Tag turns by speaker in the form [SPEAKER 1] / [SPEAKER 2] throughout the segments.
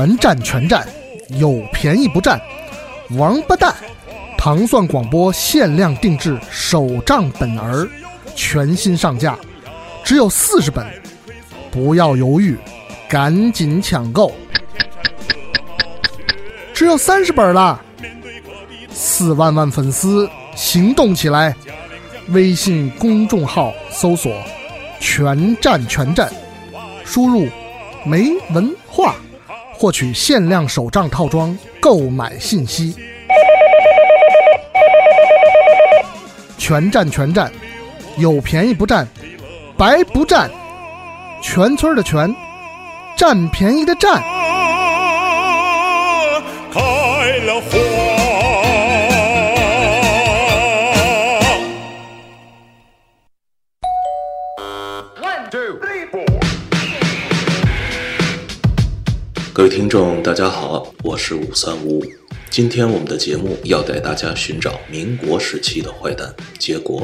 [SPEAKER 1] 全占全占，有便宜不占，王八蛋！糖蒜广播限量定制手账本儿，全新上架，只有四十本，不要犹豫，赶紧抢购！只有三十本了，四万万粉丝行动起来！微信公众号搜索“全占全占”，输入“没文化”。获取限量手账套装购买信息，全占全占，有便宜不占，白不占，全村的全，占便宜的占。开了
[SPEAKER 2] 各位听众，大家好，我是五三五五。今天我们的节目要带大家寻找民国时期的坏蛋，结果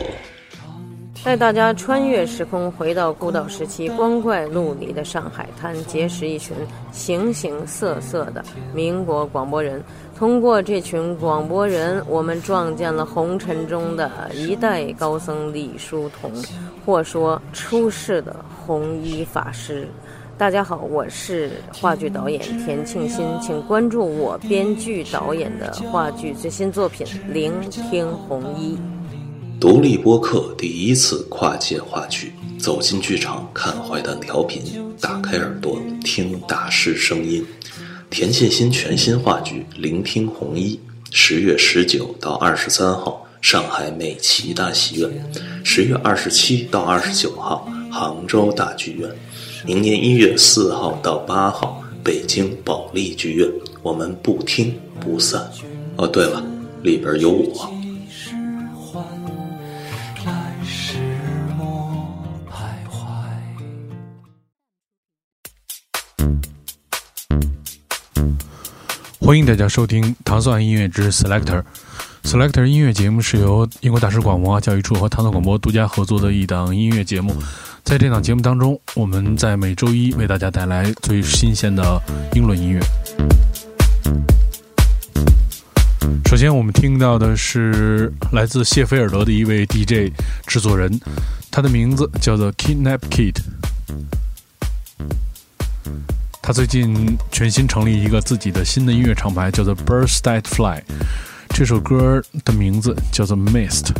[SPEAKER 3] 带大家穿越时空，回到孤岛时期光怪陆离的上海滩，结识一群形形色色的民国广播人。通过这群广播人，我们撞见了红尘中的一代高僧李叔同，或说出世的红衣法师。大家好，我是话剧导演田庆新，请关注我编剧导演的话剧最新作品《聆听红衣》。
[SPEAKER 2] 独立播客第一次跨界话剧，走进剧场看坏蛋调频，打开耳朵听大师声音。田沁鑫全新话剧《聆听红衣》，十月十九到二十三号上海美琪大戏院，十月二十七到二十九号杭州大剧院。明年一月四号到八号，北京保利剧院，我们不听不散。哦，对了，里边有我。
[SPEAKER 4] 欢迎大家收听《糖蒜音乐之 Selector》。Selector 音乐节目是由英国大使馆文化教育处和糖蒜广播独家合作的一档音乐节目。在这档节目当中，我们在每周一为大家带来最新鲜的英伦音乐。首先，我们听到的是来自谢菲尔德的一位 DJ 制作人，他的名字叫做 Kidnap Kid。他最近全新成立一个自己的新的音乐厂牌，叫做 Burst That Fly。这首歌的名字叫做 mist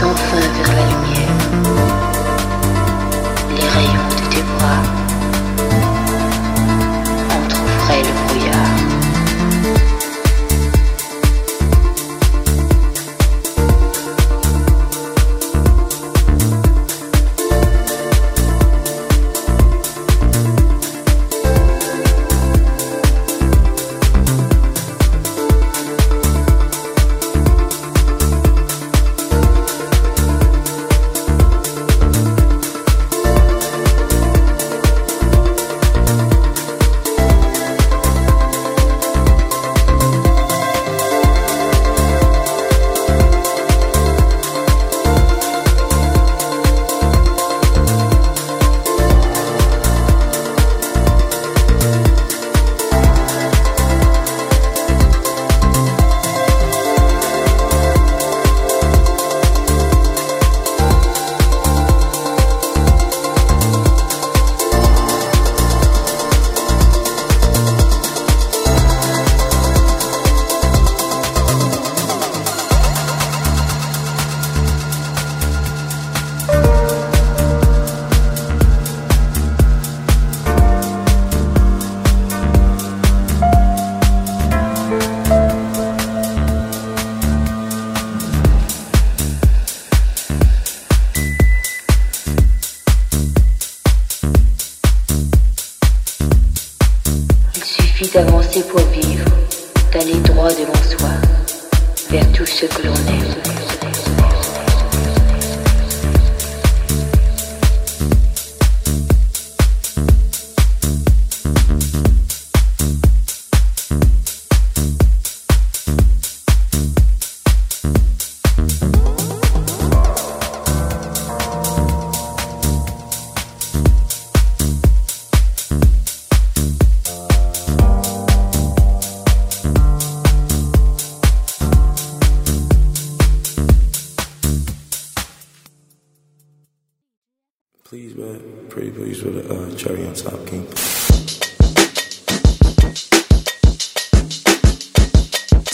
[SPEAKER 5] soul further.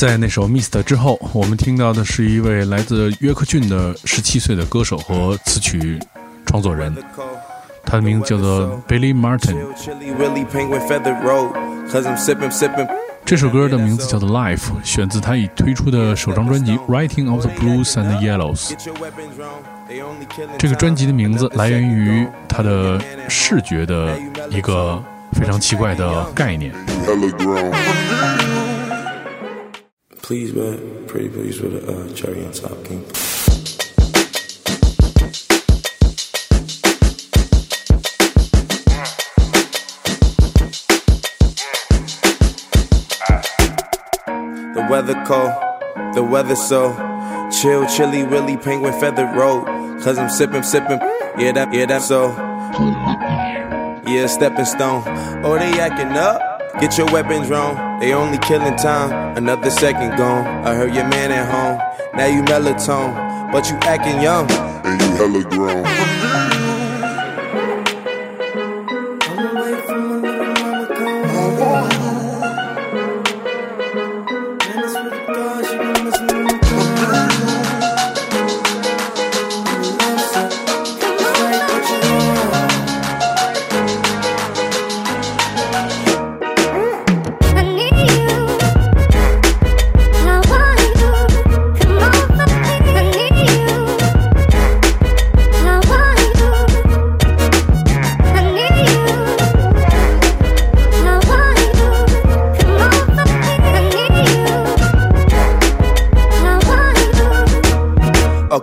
[SPEAKER 4] 在那首《Mist》之后，我们听到的是一位来自约克郡的十七岁的歌手和词曲创作人，他的名字叫做 Billy Martin。这首歌的名字叫做《Life》，选自他已推出的首张专辑《Writing of the Blues and Yellows》。这个专辑的名字来源于他的视觉的一个非常奇怪的概念。
[SPEAKER 5] Please, man. Pretty please with a uh, cherry on top, King. The weather cold, the weather so chill, chilly, willy, penguin, feather road. Cause I'm sipping, sipping, yeah, that, yeah, that's so. Yeah, stepping stone. Oh, they acting up. Get your weapons wrong. They only killing time. Another second gone. I heard your man at home. Now you melatonin, but you acting young.
[SPEAKER 6] and you hella grown.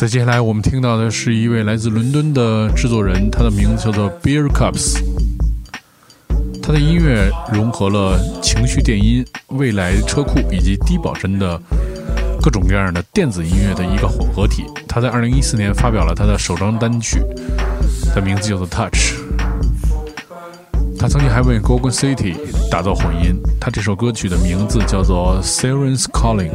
[SPEAKER 4] 在接下来，我们听到的是一位来自伦敦的制作人，他的名字叫做 Beer Cups。他的音乐融合了情绪电音、未来车库以及低保真的各种各样的电子音乐的一个混合体。他在2014年发表了他的首张单曲，的名字叫做《Touch》。
[SPEAKER 7] 他曾经还为 GOGON City 打造混音。他这首歌曲的名字叫做《Sirens Calling》。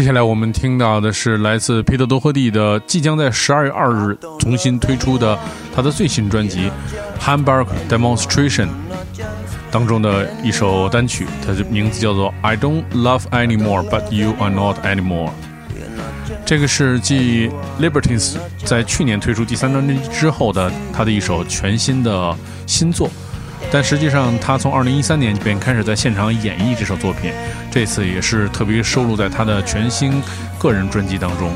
[SPEAKER 7] 接下来我们听到的是来自皮特·多赫蒂的，即将在十二月二日重新推出的他的最新专辑《Hamburg Demonstration》当中的一首单曲，它的名字叫做《I Don't Love Anymore But You Are Not Anymore》。这个是继 Liberties 在去年推出第三张专辑之后的他的一首全新的新作。但实际上，他从2013年便开始在现场演绎这首作品，这次也是特别收录在他的全新个人专辑当中。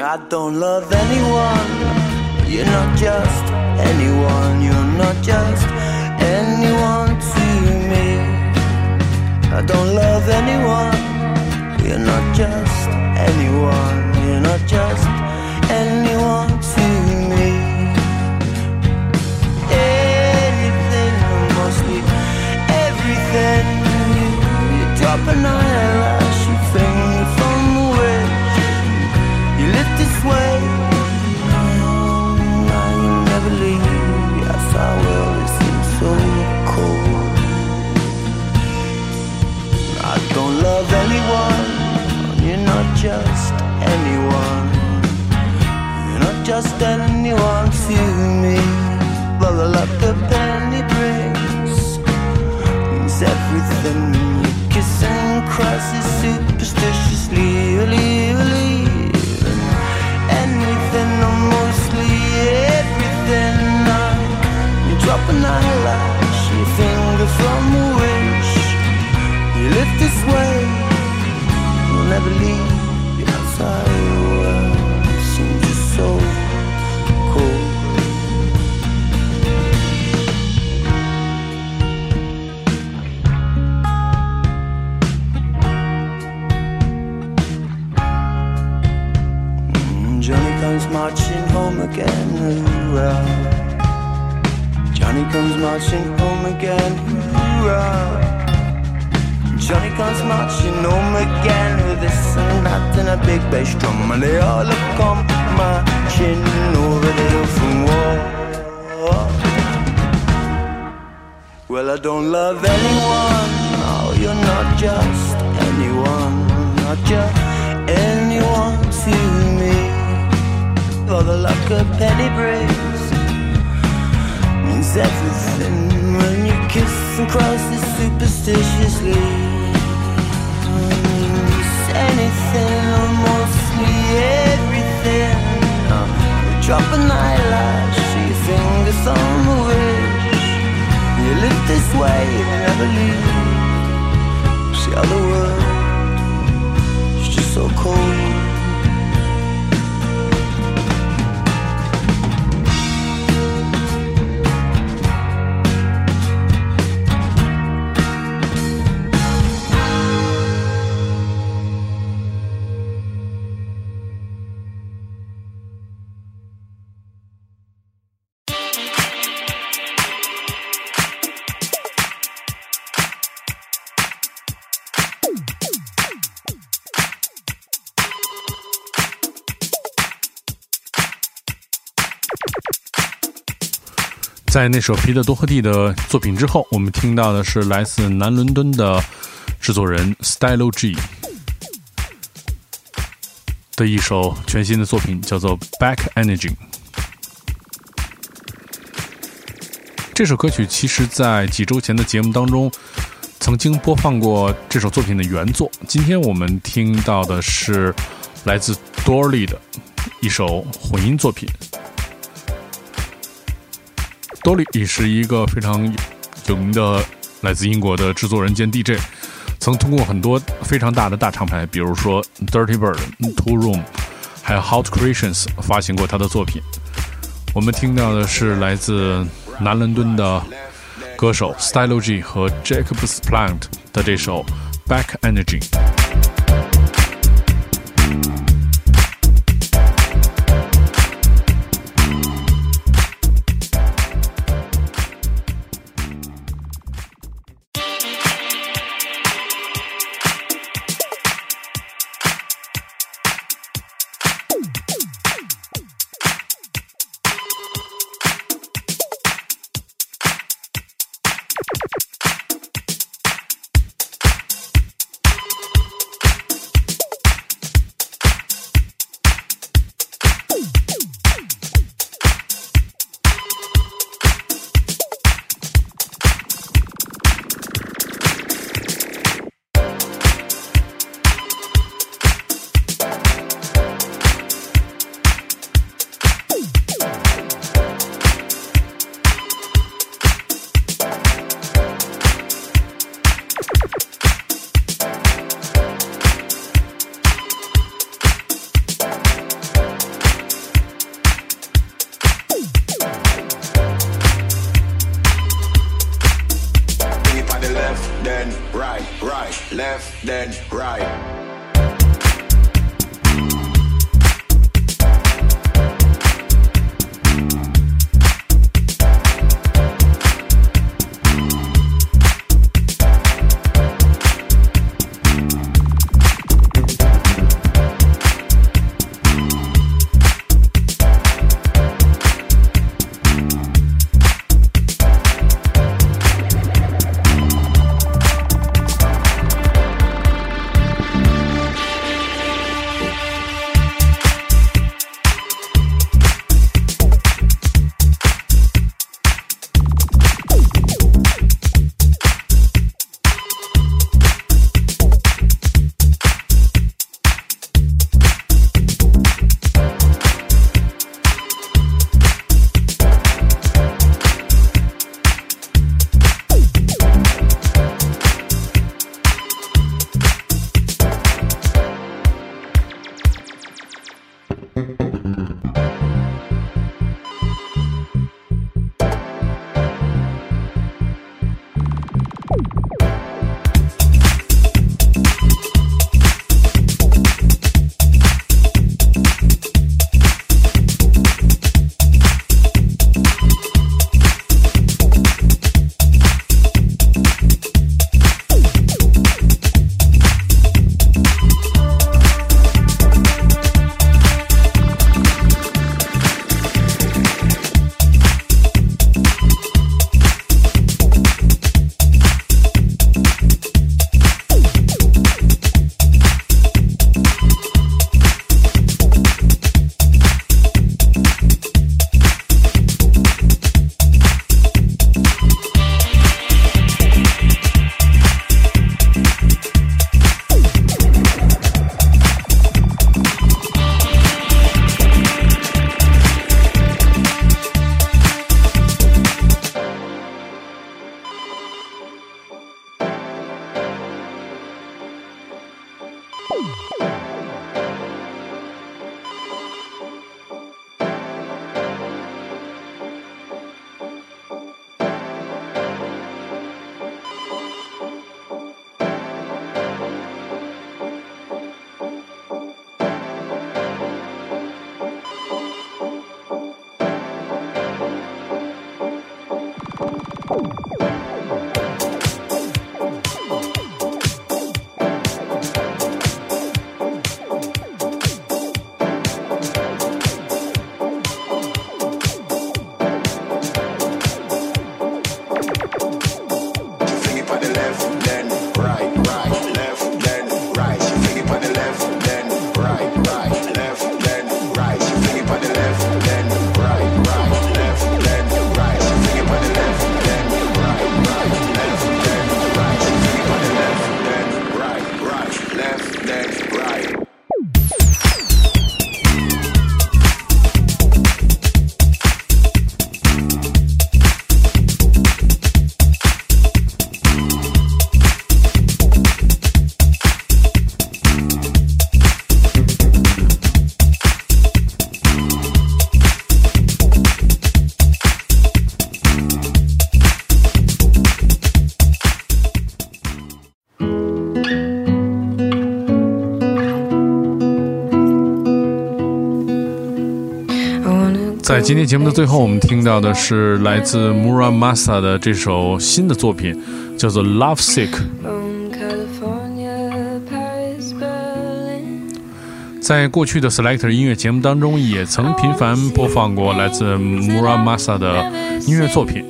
[SPEAKER 8] I don't love anyone. You're not just anyone. You're not just anyone. I don't love anyone. You're not just anyone. You're not just anyone to me. Anything, mostly everything. You, you drop an eyelash, comes marching home again, hoorah. Johnny comes marching home again, hoorah. Johnny comes marching home again with this and that and a big bass drum, and they all come marching over the hill from war. Well, I don't love anyone. No, you're not just anyone, not just anyone to For the luck of penny breaks means everything when you kiss and cross it superstitiously. Means anything or mostly everything. Uh, drop an eyelash, your fingers on the wish. You live this way, you never leave. See how the world is just so cold.
[SPEAKER 4] 在那首皮特·多赫蒂的作品之后，我们听到的是来自南伦敦的制作人 Stylo G 的一首全新的作品，叫做《Back Energy》。这首歌曲其实，在几周前的节目当中曾经播放过这首作品的原作。今天我们听到的是来自 Dory 的一首混音作品。多利也是一个非常有名的来自英国的制作人兼 DJ，曾通过很多非常大的大厂牌，比如说 Dirty Bird、Two Room，还有 Hot Creations 发行过他的作品。我们听到的是来自南伦敦的歌手 Stylo G 和 Jacobs Plant 的这首 Back Energy。在今天节目的最后，我们听到的是来自 Muramasa 的这首新的作品，叫做《Love Sick》。在过去的 Selector 音乐节目当中，也曾频繁播放过来自 Muramasa 的音乐作品。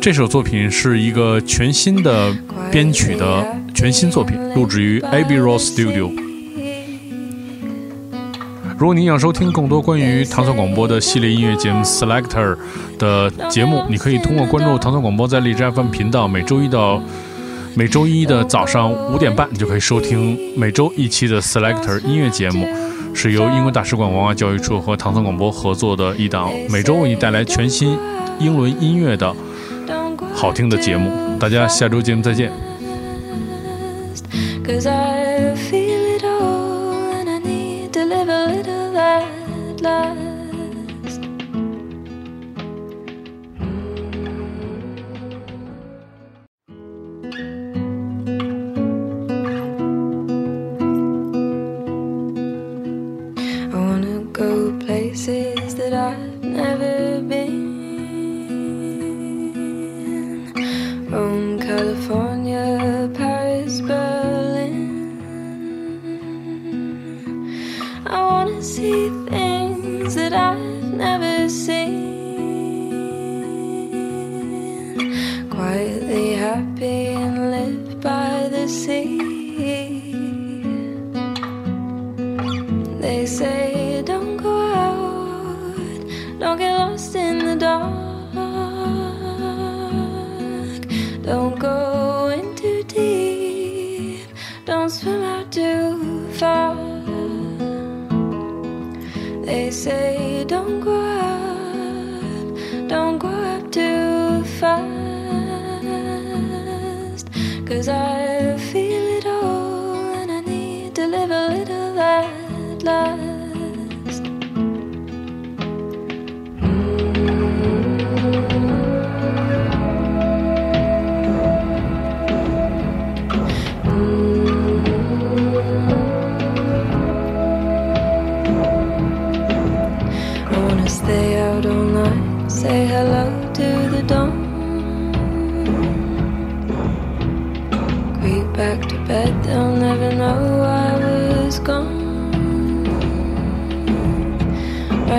[SPEAKER 4] 这首作品是一个全新的编曲的全新作品，录制于 Abbey Road Studio。如果您想收听更多关于唐宋广播的系列音乐节目 Selector 的节目，你可以通过关注唐宋广播在荔枝 FM 频道，每周一到每周一的早上五点半，你就可以收听每周一期的 Selector 音乐节目，是由英国大使馆文化教育处和唐宋广播合作的一档每周为你带来全新英伦音乐的好听的节目。大家下周节目再见。
[SPEAKER 9] love They say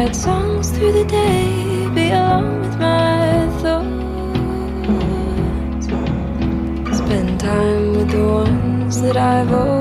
[SPEAKER 9] Write songs through the day, be alone with my thoughts. Spend time with the ones that I've always